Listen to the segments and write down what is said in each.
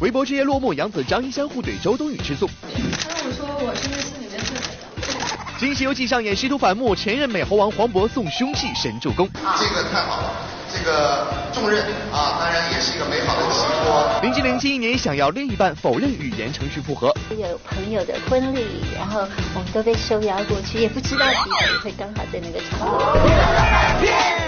微博之夜落幕，杨紫、张一山互怼，周冬雨吃醋。他跟我说我是那戏里面最美的。新《西游记》上演师徒反目，前任美猴王黄渤送凶器神助攻。这个太好了，这个重任啊，当然也是一个美好的寄托。林志玲近一年想要另一半，否认语言程序复合。有朋友的婚礼，然后我们都被受邀过去，也不知道彼此会刚好在那个场合。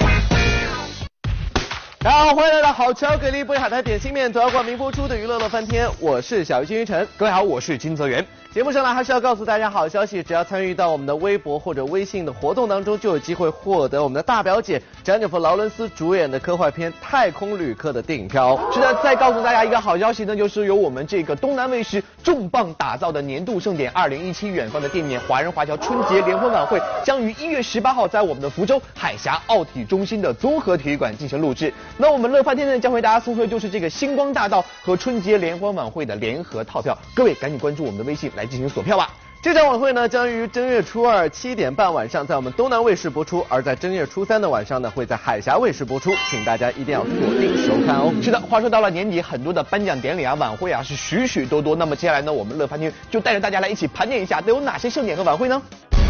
大家好，欢迎来到好巧给力不海苔点心面独家冠名播出的娱乐乐翻天，我是小鱼金鱼晨，各位好，我是金泽源。节目上呢，还是要告诉大家好消息，只要参与到我们的微博或者微信的活动当中，就有机会获得我们的大表姐詹妮弗劳伦斯主演的科幻片《太空旅客》的电影票。是的，再告诉大家一个好消息呢，就是由我们这个东南卫视重磅打造的年度盛典二零一七远方的店面华人华侨春节联欢晚会，将于一月十八号在我们的福州海峡奥体中心的综合体育馆进行录制。那我们乐发天呢，将为大家送出的就是这个星光大道和春节联欢晚会的联合套票，各位赶紧关注我们的微信来进行锁票吧。这场晚会呢，将于正月初二七点半晚上在我们东南卫视播出，而在正月初三的晚上呢，会在海峡卫视播出，请大家一定要锁定收看哦。是的，话说到了年底，很多的颁奖典礼啊、晚会啊是许许多多。那么接下来呢，我们乐翻天就带着大家来一起盘点一下都有哪些盛典和晚会呢？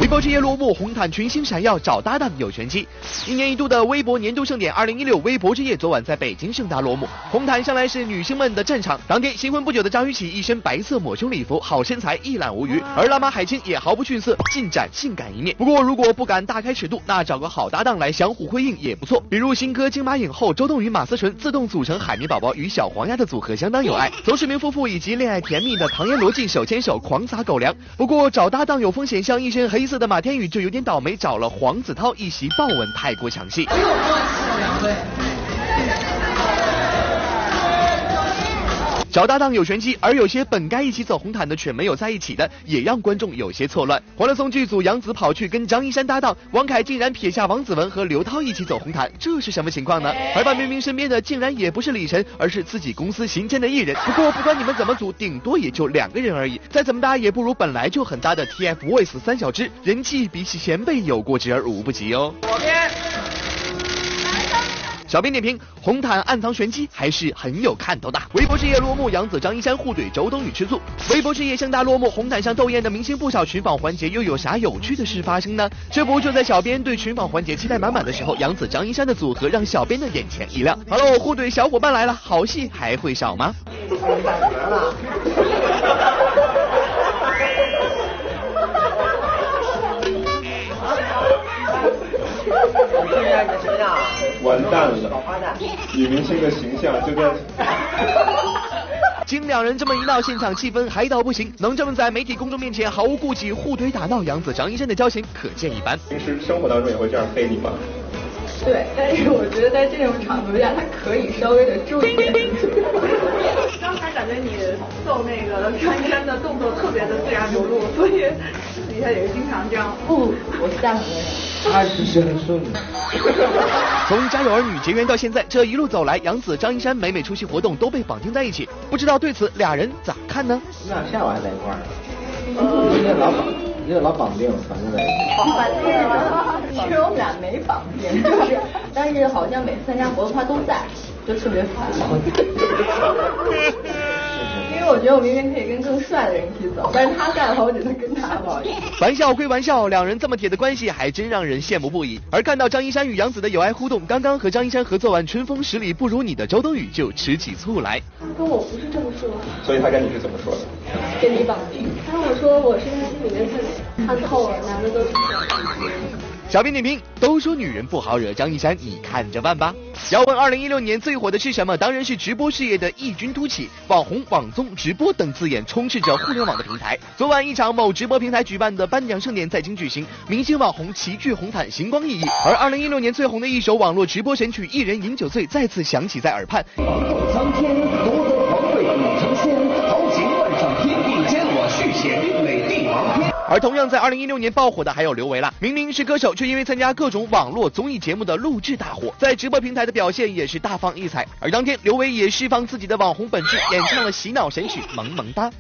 微博之夜落幕，红毯群星闪耀，找搭档有玄机。一年一度的微博年度盛典二零一六微博之夜昨晚在北京盛大落幕。红毯向来是女星们的战场，当天新婚不久的张雨绮一身白色抹胸礼服，好身材一览无余，而辣妈马海清也毫不逊色，尽展性感一面。不过如果不敢大开尺度，那找个好搭档来相互辉映也不错。比如新歌金马影后周冬雨、马思纯自动组成海绵宝宝与小黄鸭的组合相当有爱。邹市明夫妇以及恋爱甜蜜的唐嫣罗晋手牵手狂撒狗粮。不过找搭档有风险，像一身黑色的马天宇就有点倒霉，找了黄子韬一袭豹纹太过抢戏。找搭档有玄机，而有些本该一起走红毯的却没有在一起的，也让观众有些错乱。欢乐颂剧组杨紫跑去跟张一山搭档，王凯竟然撇下王子文和刘涛一起走红毯，这是什么情况呢？而范冰冰身边的竟然也不是李晨，而是自己公司新签的艺人。不过不管你们怎么组，顶多也就两个人而已，再怎么搭也不如本来就很搭的 TFBOYS 三小只，人气比起前辈有过之而无不及哦。小编点评：红毯暗藏玄机，还是很有看头的。微博之夜落幕，杨紫、张一山互怼，周冬雨吃醋。微博之夜盛大落幕，红毯上斗艳的明星不少，群访环节又有啥有趣的事发生呢？这不就在小编对群访环节期待满满的时候，杨紫、张一山的组合让小编的眼前一亮。好了，互怼小伙伴来了，好戏还会少吗？完蛋了，女明星的形象就在。经两人这么一闹，现场气氛嗨到不行。能这么在媒体公众面前毫无顾忌互怼打闹，杨紫、张一山的交情可见一斑。平时生活当中也会这样黑你吗？对，但是我觉得在这种场合下，他可以稍微的注意点。刚才感觉你揍那个张一山的动作特别的自然流露，所以私底下也是经常这样。不，我是这样的人。他是真顺的。从《家有儿女》结缘到现在，这一路走来，杨紫、张一山每每出席活动都被绑定在一起，不知道对此俩人咋看呢？你俩下午还在一块儿呢，你俩老绑，你俩老绑定，反正在一起。绑定，其实我们俩没绑定，就是，但是好像每次参加活动他都在，就特别烦。因为我觉得我明明可以跟更帅的人一起走，但是他在的话，我只能跟他，不好意思。玩笑归玩笑，两人这么铁的关系还真让人羡慕不已。而看到张一山与杨紫的友爱互动，刚刚和张一山合作完《春风十里不如你》的周冬雨就吃起醋来。他跟我不是这么说，所以他跟你是怎么说的？跟你绑定。他跟我说我是他心里面最美，看透了，男的都是这样。小编点评：都说女人不好惹，张一山你看着办吧。要问二零一六年最火的是什么？当然是直播事业的异军突起，网红、网综、直播等字眼充斥着互联网的平台。昨晚一场某直播平台举办的颁奖盛典在京举行，明星网红齐聚红毯，星光熠熠。而二零一六年最红的一首网络直播神曲《一人饮酒醉》再次响起在耳畔。而同样在二零一六年爆火的还有刘维啦，明明是歌手，却因为参加各种网络综艺节目的录制大火，在直播平台的表现也是大放异彩。而当天刘维也释放自己的网红本质，演唱了洗脑神曲《萌萌哒》。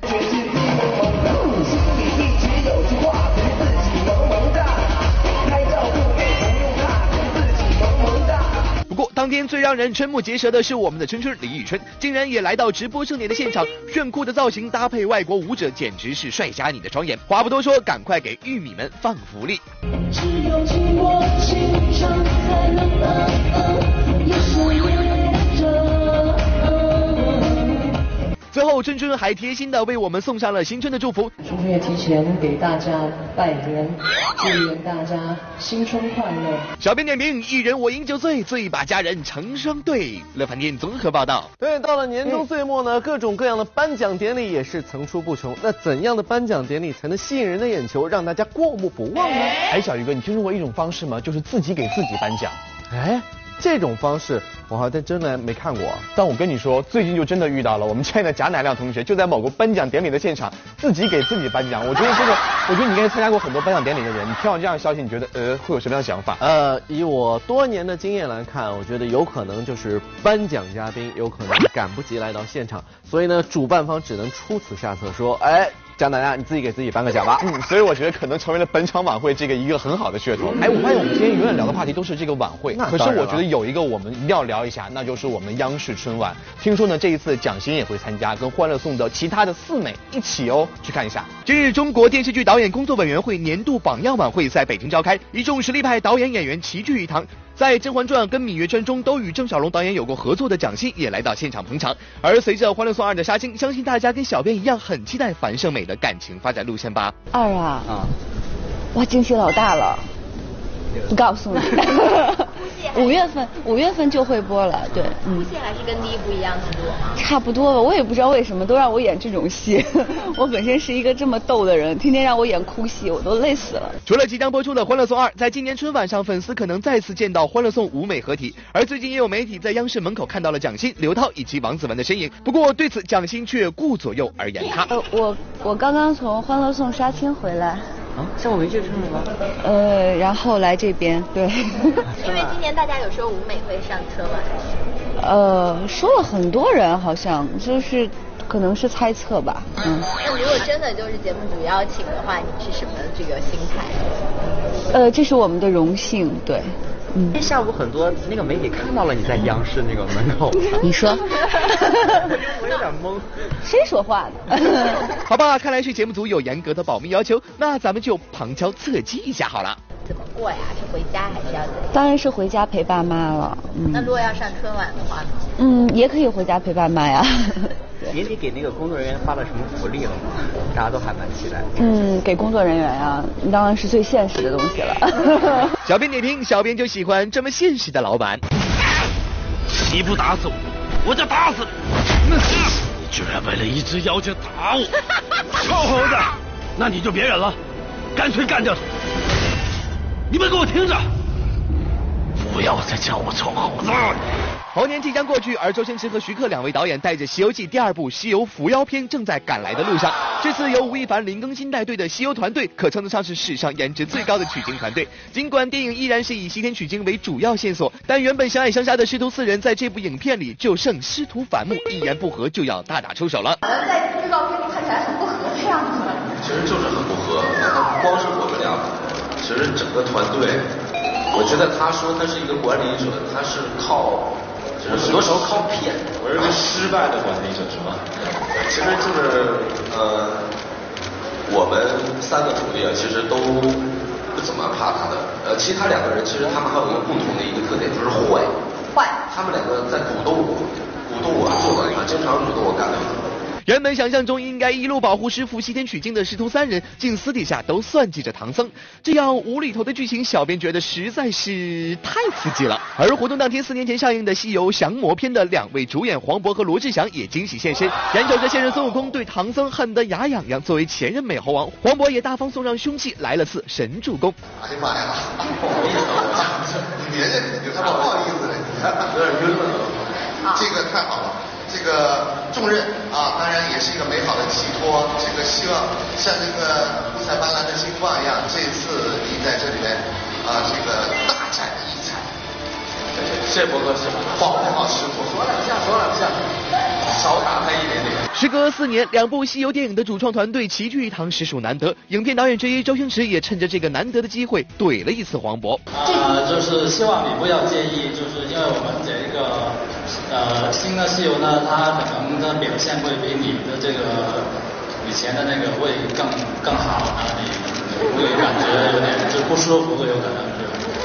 当天最让人瞠目结舌的是我们的春春李宇春，竟然也来到直播盛典的现场，炫酷的造型搭配外国舞者，简直是帅瞎你的双眼。话不多说，赶快给玉米们放福利。只有寂寞心上才能最后，春春还贴心的为我们送上了新春的祝福。春春也提前给大家拜年，祝愿大家新春快乐。小编点评：一人我饮酒醉，醉把佳人成双对。乐饭店综合报道。对，到了年终岁末呢，各种各样的颁奖典礼也是层出不穷。那怎样的颁奖典礼才能吸引人的眼球，让大家过目不忘呢？哎，小鱼哥，你听说过一种方式吗？就是自己给自己颁奖。哎。这种方式我还真的没看过，但我跟你说，最近就真的遇到了。我们亲爱的贾乃亮同学就在某个颁奖典礼的现场，自己给自己颁奖。我觉得这个，我觉得你应该参加过很多颁奖典礼的人，你听到这样的消息，你觉得呃会有什么样的想法？呃，以我多年的经验来看，我觉得有可能就是颁奖嘉宾有可能赶不及来到现场，所以呢，主办方只能出此下策，说，哎。贾乃亮，你自己给自己颁个奖吧。嗯，所以我觉得可能成为了本场晚会这个一个很好的噱头。哎，我发现我们今天永远聊的话题都是这个晚会，可是我觉得有一个我们一定要聊一下，那就是我们央视春晚。听说呢，这一次蒋欣也会参加，跟欢乐颂的其他的四美一起哦，去看一下。今日，中国电视剧导演工作委员会年度榜样晚会在北京召开，一众实力派导演演员齐聚一堂。在《甄嬛传》跟《芈月传》中都与郑晓龙导演有过合作的蒋欣也来到现场捧场。而随着《欢乐颂二》的杀青，相信大家跟小编一样很期待樊胜美的感情发展路线吧。二啊，啊哇，惊喜老大了，不告诉你。五月份，五月份就会播了，对，嗯。戏还是跟第一部一样的多吗？差不多吧，我也不知道为什么都让我演这种戏。我本身是一个这么逗的人，天天让我演哭戏，我都累死了。除了即将播出的《欢乐颂二》，在今年春晚上，粉丝可能再次见到《欢乐颂》五美合体。而最近也有媒体在央视门口看到了蒋欣、刘涛以及王子文的身影。不过对此，蒋欣却顾左右而言他。呃，我我刚刚从《欢乐颂》杀青回来。啊，像我没记错吗？呃，然后来这边，对。因为今年大家有说舞美会上车吗。呃，说了很多人，好像就是，可能是猜测吧。嗯。那如果真的就是节目组邀请的话，你是什么这个心态？呃，这是我们的荣幸，对。嗯。下午很多那个媒体看到了你在央视那个门口。你说。我有点懵。谁说话呢？好吧，看来是节目组有严格的保密要求，那咱们就旁敲侧击一下好了。怎么过呀？是回家还是要？当然是回家陪爸妈了。嗯。那如果要上春晚的话呢？嗯，也可以回家陪爸妈呀。年底给那个工作人员发了什么福利了吗？大家都还蛮期待。嗯，给工作人员呀，当然是最现实的东西了。小编点评：小编就喜欢这么现实的老板。你不打死我，我就打死你！你居然为了一只妖精打我，臭猴子！那你就别忍了，干脆干掉他！你们给我听着，不要再叫我臭猴子！猴年即将过去，而周星驰和徐克两位导演带着《西游记》第二部《西游伏妖篇》正在赶来的路上。这次由吴亦凡、林更新带队的西游团队，可称得上是史上颜值最高的取经团队。尽管电影依然是以西天取经为主要线索，但原本相爱相杀的师徒四人，在这部影片里就剩师徒反目，一言不合就要大打出手了。好像在预告片里看起来很不和的样子。其实就是很不和，他光是我们俩，其实整个团队，我觉得他说他是一个管理者，他是靠。很多时候靠骗，我是个失败的管理者，是吧？其实就是呃，我们三个徒弟啊，其实都不怎么怕他的。呃，其他两个人其实他们还有一个共同的一个特点，就是坏。坏。他们两个在鼓动我，鼓动我做的，经常鼓动我干的。原本想象中应该一路保护师傅西天取经的师徒三人，竟私底下都算计着唐僧，这样无厘头的剧情，小编觉得实在是太刺激了。而活动当天，四年前上映的《西游降魔篇》的两位主演黄渤和罗志祥也惊喜现身，眼瞅着现任孙悟空对唐僧恨得牙痒痒，作为前任美猴王，黄渤也大方送上凶器，来了次神助攻。哎呀妈呀，不好意思，你别认，你他妈不好意思了，有点晕了，这个太好了。这个重任啊，当然也是一个美好的寄托。这个希望像这个五彩斑斓的星光一样，这次你在这里面啊，这个大展异彩。谢谢博哥喜欢，好，很好师傅说两下，说两下，少打他一点点。时隔四年，两部西游电影的主创团队齐聚一堂，实属难得。影片导演之一周星驰也趁着这个难得的机会怼了一次黄渤。啊，就是希望你不要介意，就是因为我们这个呃新的西游呢，它可能的表现会比你的这个以前的那个会更更好，然后你会感觉有点就不舒服，有可能就。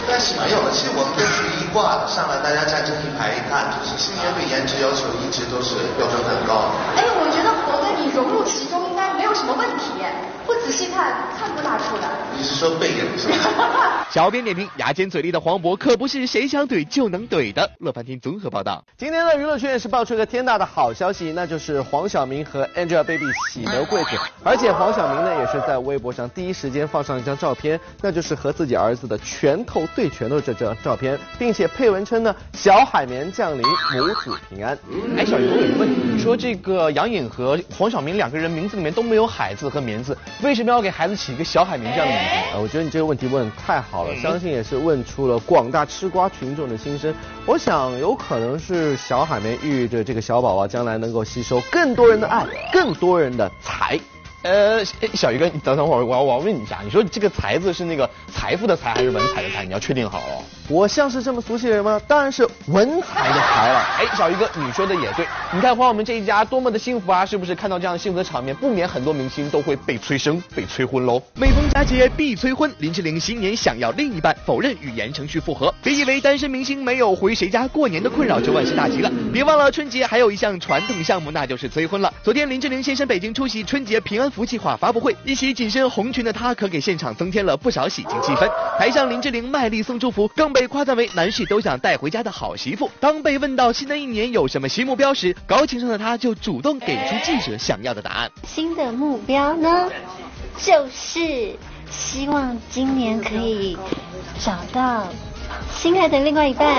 但是没有的，其实我们都是一挂的上来，大家站成一排一看，就是星爷对颜值要求一直都是标准很高。哎，我觉得活哥你融入其中应该没有什么问题，不仔细看看不大出来。你是说背影是吧？小编点评：牙尖嘴利的黄渤可不是谁想怼就能怼的。乐翻天综合报道。今天的娱乐圈也是爆出一个天大的好消息，那就是黄晓明和 Angelababy 喜得贵子，而且黄晓明呢也是在微博上第一时间放上一张照片，那就是和自己儿子的拳头对拳头这张照片，并且配文称呢小海绵降临，母子平安。哎，小鱼，我有个问题，你说这个杨颖和黄晓明两个人名字里面都没有海字和棉字，为什么要给孩子起一个小海绵这样的名字？呃，我觉得你这个问题问得太好了，相信也是问出了广大吃瓜群众的心声。我想有可能是小海绵寓意着这个小宝宝将来能够吸收更多人的爱，更多人的财。呃，小鱼哥，你等等会儿，我要我要问你一下，你说这个财字是那个财富的财还是文采的财？你要确定好哦。我像是这么俗气的人吗？当然是文才的才了。哎，小鱼哥，你说的也对。你看黄晓明这一家多么的幸福啊，是不是？看到这样幸福的场面，不免很多明星都会被催生、被催婚喽。每逢佳节必催婚，林志玲新年想要另一半，否认与言承旭复合。别以为单身明星没有回谁家过年的困扰就万事大吉了，别忘了春节还有一项传统项目，那就是催婚了。昨天林志玲现身北京出席春节平安福计划发布会，一袭紧身红裙的她可给现场增添了不少喜庆气氛。台上林志玲卖力送祝福，更被被夸赞为男士都想带回家的好媳妇。当被问到新的一年有什么新目标时，高情商的她就主动给出记者想要的答案。新的目标呢，就是希望今年可以找到心爱的另外一半。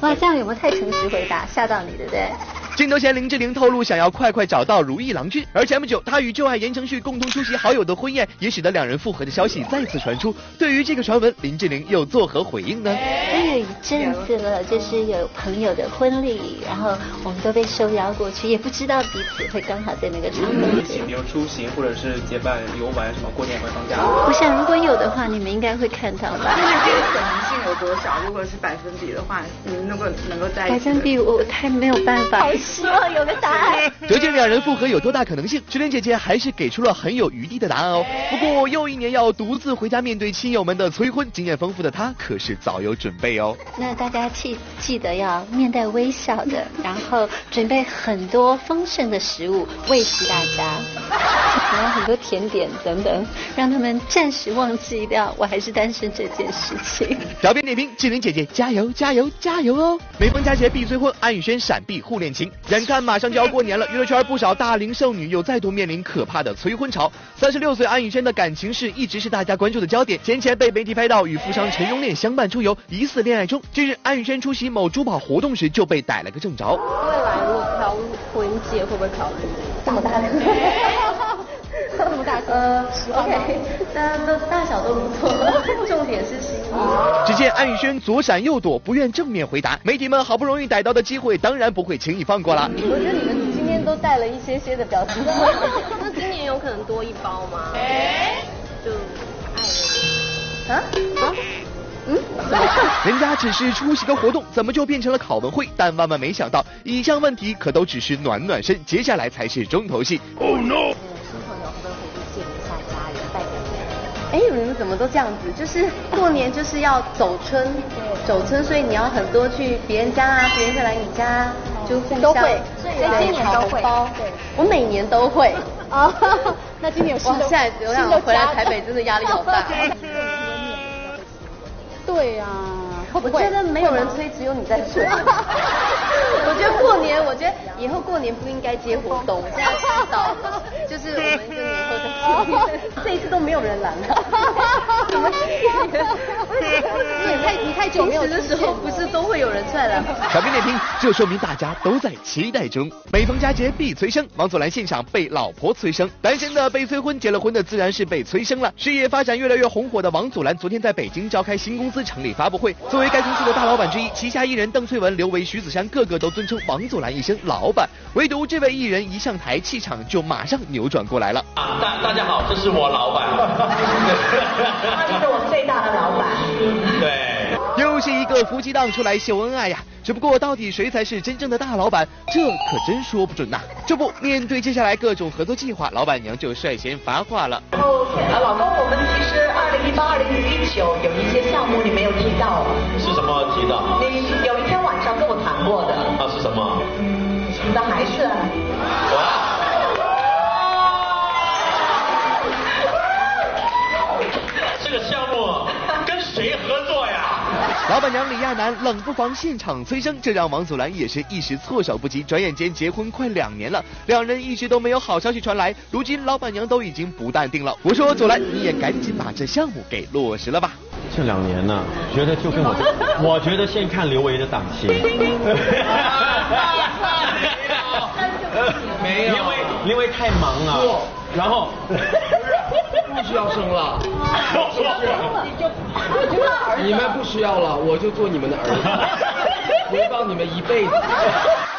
哇，这样有没有太诚实回答，吓到你，对不对？镜头前，林志玲透露想要快快找到如意郎君，而前不久她与旧爱言承旭共同出席好友的婚宴，也使得两人复合的消息再次传出。对于这个传闻，林志玲又作何回应呢？都有一阵子了，就是有朋友的婚礼，然后我们都被受邀过去，也不知道彼此会刚好在那个场合。一起比如出行或者是结伴游玩，什么过年回放假。我想如果有的话，你们应该会看到吧？那这个可能性有多少？如果是百分比的话，你们能够能够在一起？百分比我太没有办法。希望有个答案。究竟两人复合有多大可能性？志玲姐姐还是给出了很有余地的答案哦。不过又一年要独自回家面对亲友们的催婚，经验丰富的她可是早有准备哦。那大家记记得要面带微笑的，然后准备很多丰盛的食物喂食大家，还有很多甜点等等，让他们暂时忘记掉我还是单身这件事情。小编点评：志玲姐姐加油加油加油哦！每逢佳节必催婚，安以轩闪避互恋情。眼看马上就要过年了，娱乐圈不少大龄剩女又再度面临可怕的催婚潮。三十六岁安以轩的感情事一直是大家关注的焦点，先前被媒体拍到与富商陈荣炼相伴出游，疑似恋爱中。近日，安以轩出席某珠宝活动时就被逮了个正着。未来如果挑婚戒，会不会考虑这么大的？这么大呃，OK，大家都大小都不错，重点是心意。只见安以轩左闪右躲，不愿正面回答。媒体们好不容易逮到的机会，当然不会轻易放过了。我觉得你们都带了一些些的表情包，那今年有可能多一包吗？哎就爱啊啊。嗯，人家只是出席个活动，怎么就变成了考文会？但万万没想到，以上问题可都只是暖暖身，接下来才是重头戏。Oh no！新朋友会不会回去见一下家人，拜个年？哎，你们怎么都这样子？就是过年就是要走春，走春，所以你要很多去别人家啊，别人会来你家，就互相都会，所以今年都会。对，我每年都会。啊，那今年有新的，现在流量回来台北真的压力好大。对呀，我觉得没有人催，只有你在催。我觉得过年，我觉得以后过年不应该接活动，现在知道了，就是我们一年后再见。这一次都没有人拦了。怎么 你也太你太久没有的时候，不是都会有人出来了？小编点评，这说明大家都在期待中。每逢佳节必催生，王祖蓝现场被老婆催生，单身的被催婚，结了婚的自然是被催生了。事业发展越来越红火的王祖蓝，昨天在北京召开新公司成立发布会。作为该公司的大老板之一，旗下艺人邓萃雯、刘维、徐子珊个个都尊称王祖蓝一声老板，唯独这位艺人一上台，气场就马上扭转过来了。啊，大大家好，这是我老板。他是我最大的老板。对，又是一个夫妻档出来秀恩爱呀。只不过到底谁才是真正的大老板，这可真说不准呐。这不，面对接下来各种合作计划，老板娘就率先发话了。然后，老公，我们其实二零一八、二零一九有一些项目你没有提到。是什么提到？你有一天晚上跟我谈过的。啊，是什么？嗯，你的孩子。哇！这个项目跟谁合作呀？老板娘李亚男冷不防现场催生，这让王祖蓝也是一时措手不及。转眼间结婚快两年了，两人一直都没有好消息传来。如今老板娘都已经不淡定了。我说祖蓝，你也赶紧把这项目给落实了吧。这两年呢，觉得就跟我，我觉得先看刘维的档期。没有，因为因为太忙了，然后 不需要生了，你们不需要了，我就做你们的儿子，回报你们一辈子。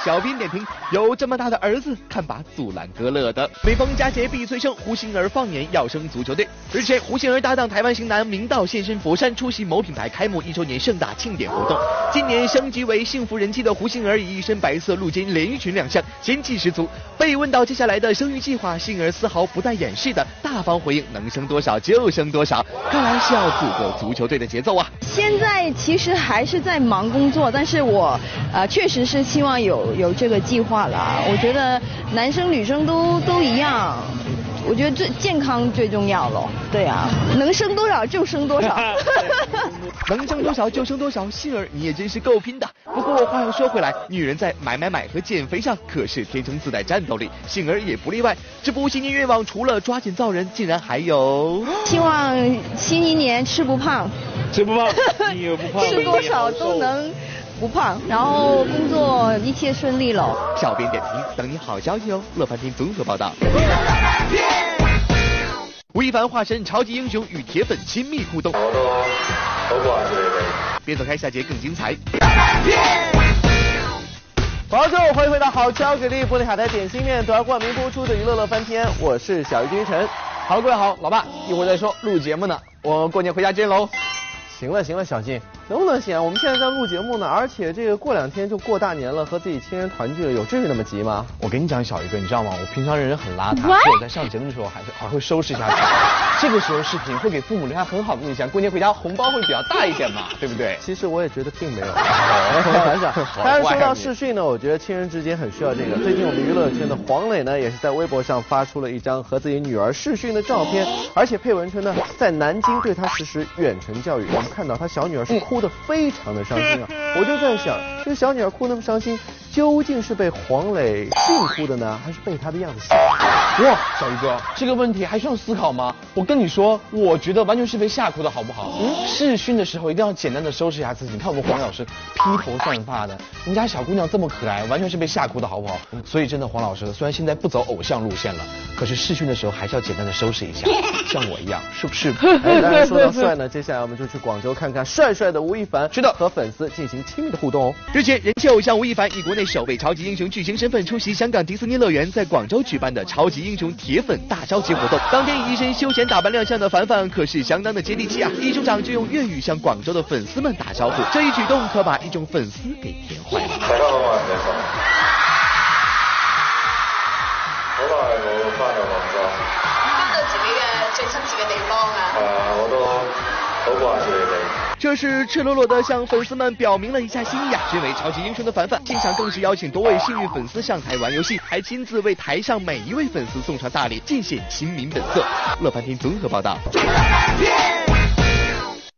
小编点评：有这么大的儿子，看把祖蓝哥乐的。每逢佳节必催生，胡杏儿放言要生足球队。日前，胡杏儿搭档台湾型男明道现身佛山，出席某品牌开幕一周年盛大庆典活动。今年升级为幸福人妻的胡杏儿，以一身白色露肩连衣裙亮相，仙气十足。被问到接下来的生育计划，杏儿丝毫不带掩饰的大方回应：能生多少就生多少。看来是要组个足球队的节奏啊！现在其实还是在忙工作，但是我呃确实是希望有有这个计划了。我觉得男生女生都都一样，我觉得最健康最重要了。对啊，能生多少就生多少。能生多少就生多少，杏儿你也真是够拼的。不过话又说回来，女人在买买买和减肥上可是天生自带战斗力，杏儿也不例外。这不，新年愿望除了抓紧造人，竟然还有 希望新一年吃不胖，吃不胖，你也不胖，吃多少都能不胖，然后工作一切顺利喽。小编点评，等你好消息哦。乐翻天综合报道。吴亦凡化身超级英雄与铁粉亲密互动。别走开，下节更精彩。好，最后欢迎回到好巧给力玻璃海苔点心面独家冠名播出的娱乐乐翻天，我是小鱼君晨。好，各位好，老爸，一会儿再说，录节目呢，我过年回家见喽。行了行了，小静，能不能行？我们现在在录节目呢，而且这个过两天就过大年了，和自己亲人团聚了，有至于那么急吗？我跟你讲，小鱼哥，你知道吗？我平常人很邋遢？所以我在上节目的时候还是还会收拾一下自己。这个时候视频会给父母留下很好的印象，过年回家红包会比较大一点嘛，对不对？其实我也觉得并没有。但是说到视是讯呢，我觉得亲人之间很需要这个。最近我们娱乐圈的黄磊呢，也是在微博上发出了一张和自己女儿视讯的照片，而且配文称呢，在南京对他实施远程教育。我们看到他小女儿是哭得非常的伤心啊，我就在想，这个小女儿哭那么伤心，究竟是被黄磊训哭的呢，还是被他的样子吓？哇，小鱼哥，这个问题还需要思考吗？我跟你说，我觉得完全是被吓哭的好不好？嗯，试训的时候一定要简单的收拾一下自己。你看我们黄老师披头散发的，人家小姑娘这么可爱，完全是被吓哭的好不好？所以真的，黄老师虽然现在不走偶像路线了，可是试训的时候还是要简单的收拾一下，像我一样，是不是？哎，当然说到帅呢，接下来我们就去广州看看帅帅的吴亦凡，是的，和粉丝进行亲密的互动哦。日前，人气偶像吴亦凡以国内首位超级英雄巨星身份出席香港迪士尼乐园在广州举办的超级英雄铁粉大招集活动。当天以一身休闲打扮亮相的凡凡可是相当的接地气啊！一出场就用粤语向广州的粉丝们打招呼，这一举动可把一众粉丝给甜坏了。好，我係謝佛。好耐冇翻到廣州。翻到自己嘅最親切嘅地方啊！係啊，我都这是赤裸裸的向粉丝们表明了一下心意啊！身为超级英雄的凡凡，现场更是邀请多位幸运粉丝上台玩游戏，还亲自为台上每一位粉丝送上大礼，尽显亲民本色。乐翻天综合报道。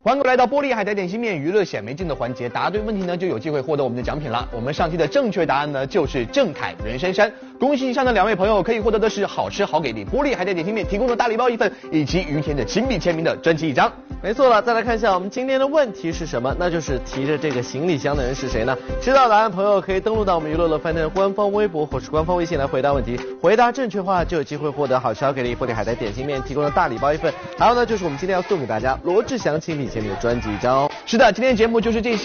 欢迎来到玻璃海苔点心面娱乐显微镜的环节，答对问题呢就有机会获得我们的奖品了。我们上期的正确答案呢就是郑恺袁姗姗，恭喜以上的两位朋友可以获得的是好吃好给力玻璃海苔点心面提供的大礼。包一份，以及于田的亲笔签名的专辑一张。没错了，再来看一下我们今天的问题是什么？那就是提着这个行李箱的人是谁呢？知道答案朋友可以登录到我们娱乐乐饭店的官方微博或是官方微信来回答问题。回答正确话就有机会获得好超给力玻璃海苔点心面提供的大礼包一份。还有呢，就是我们今天要送给大家罗志祥亲笔签名的专辑一张哦。是的，今天节目就是这些。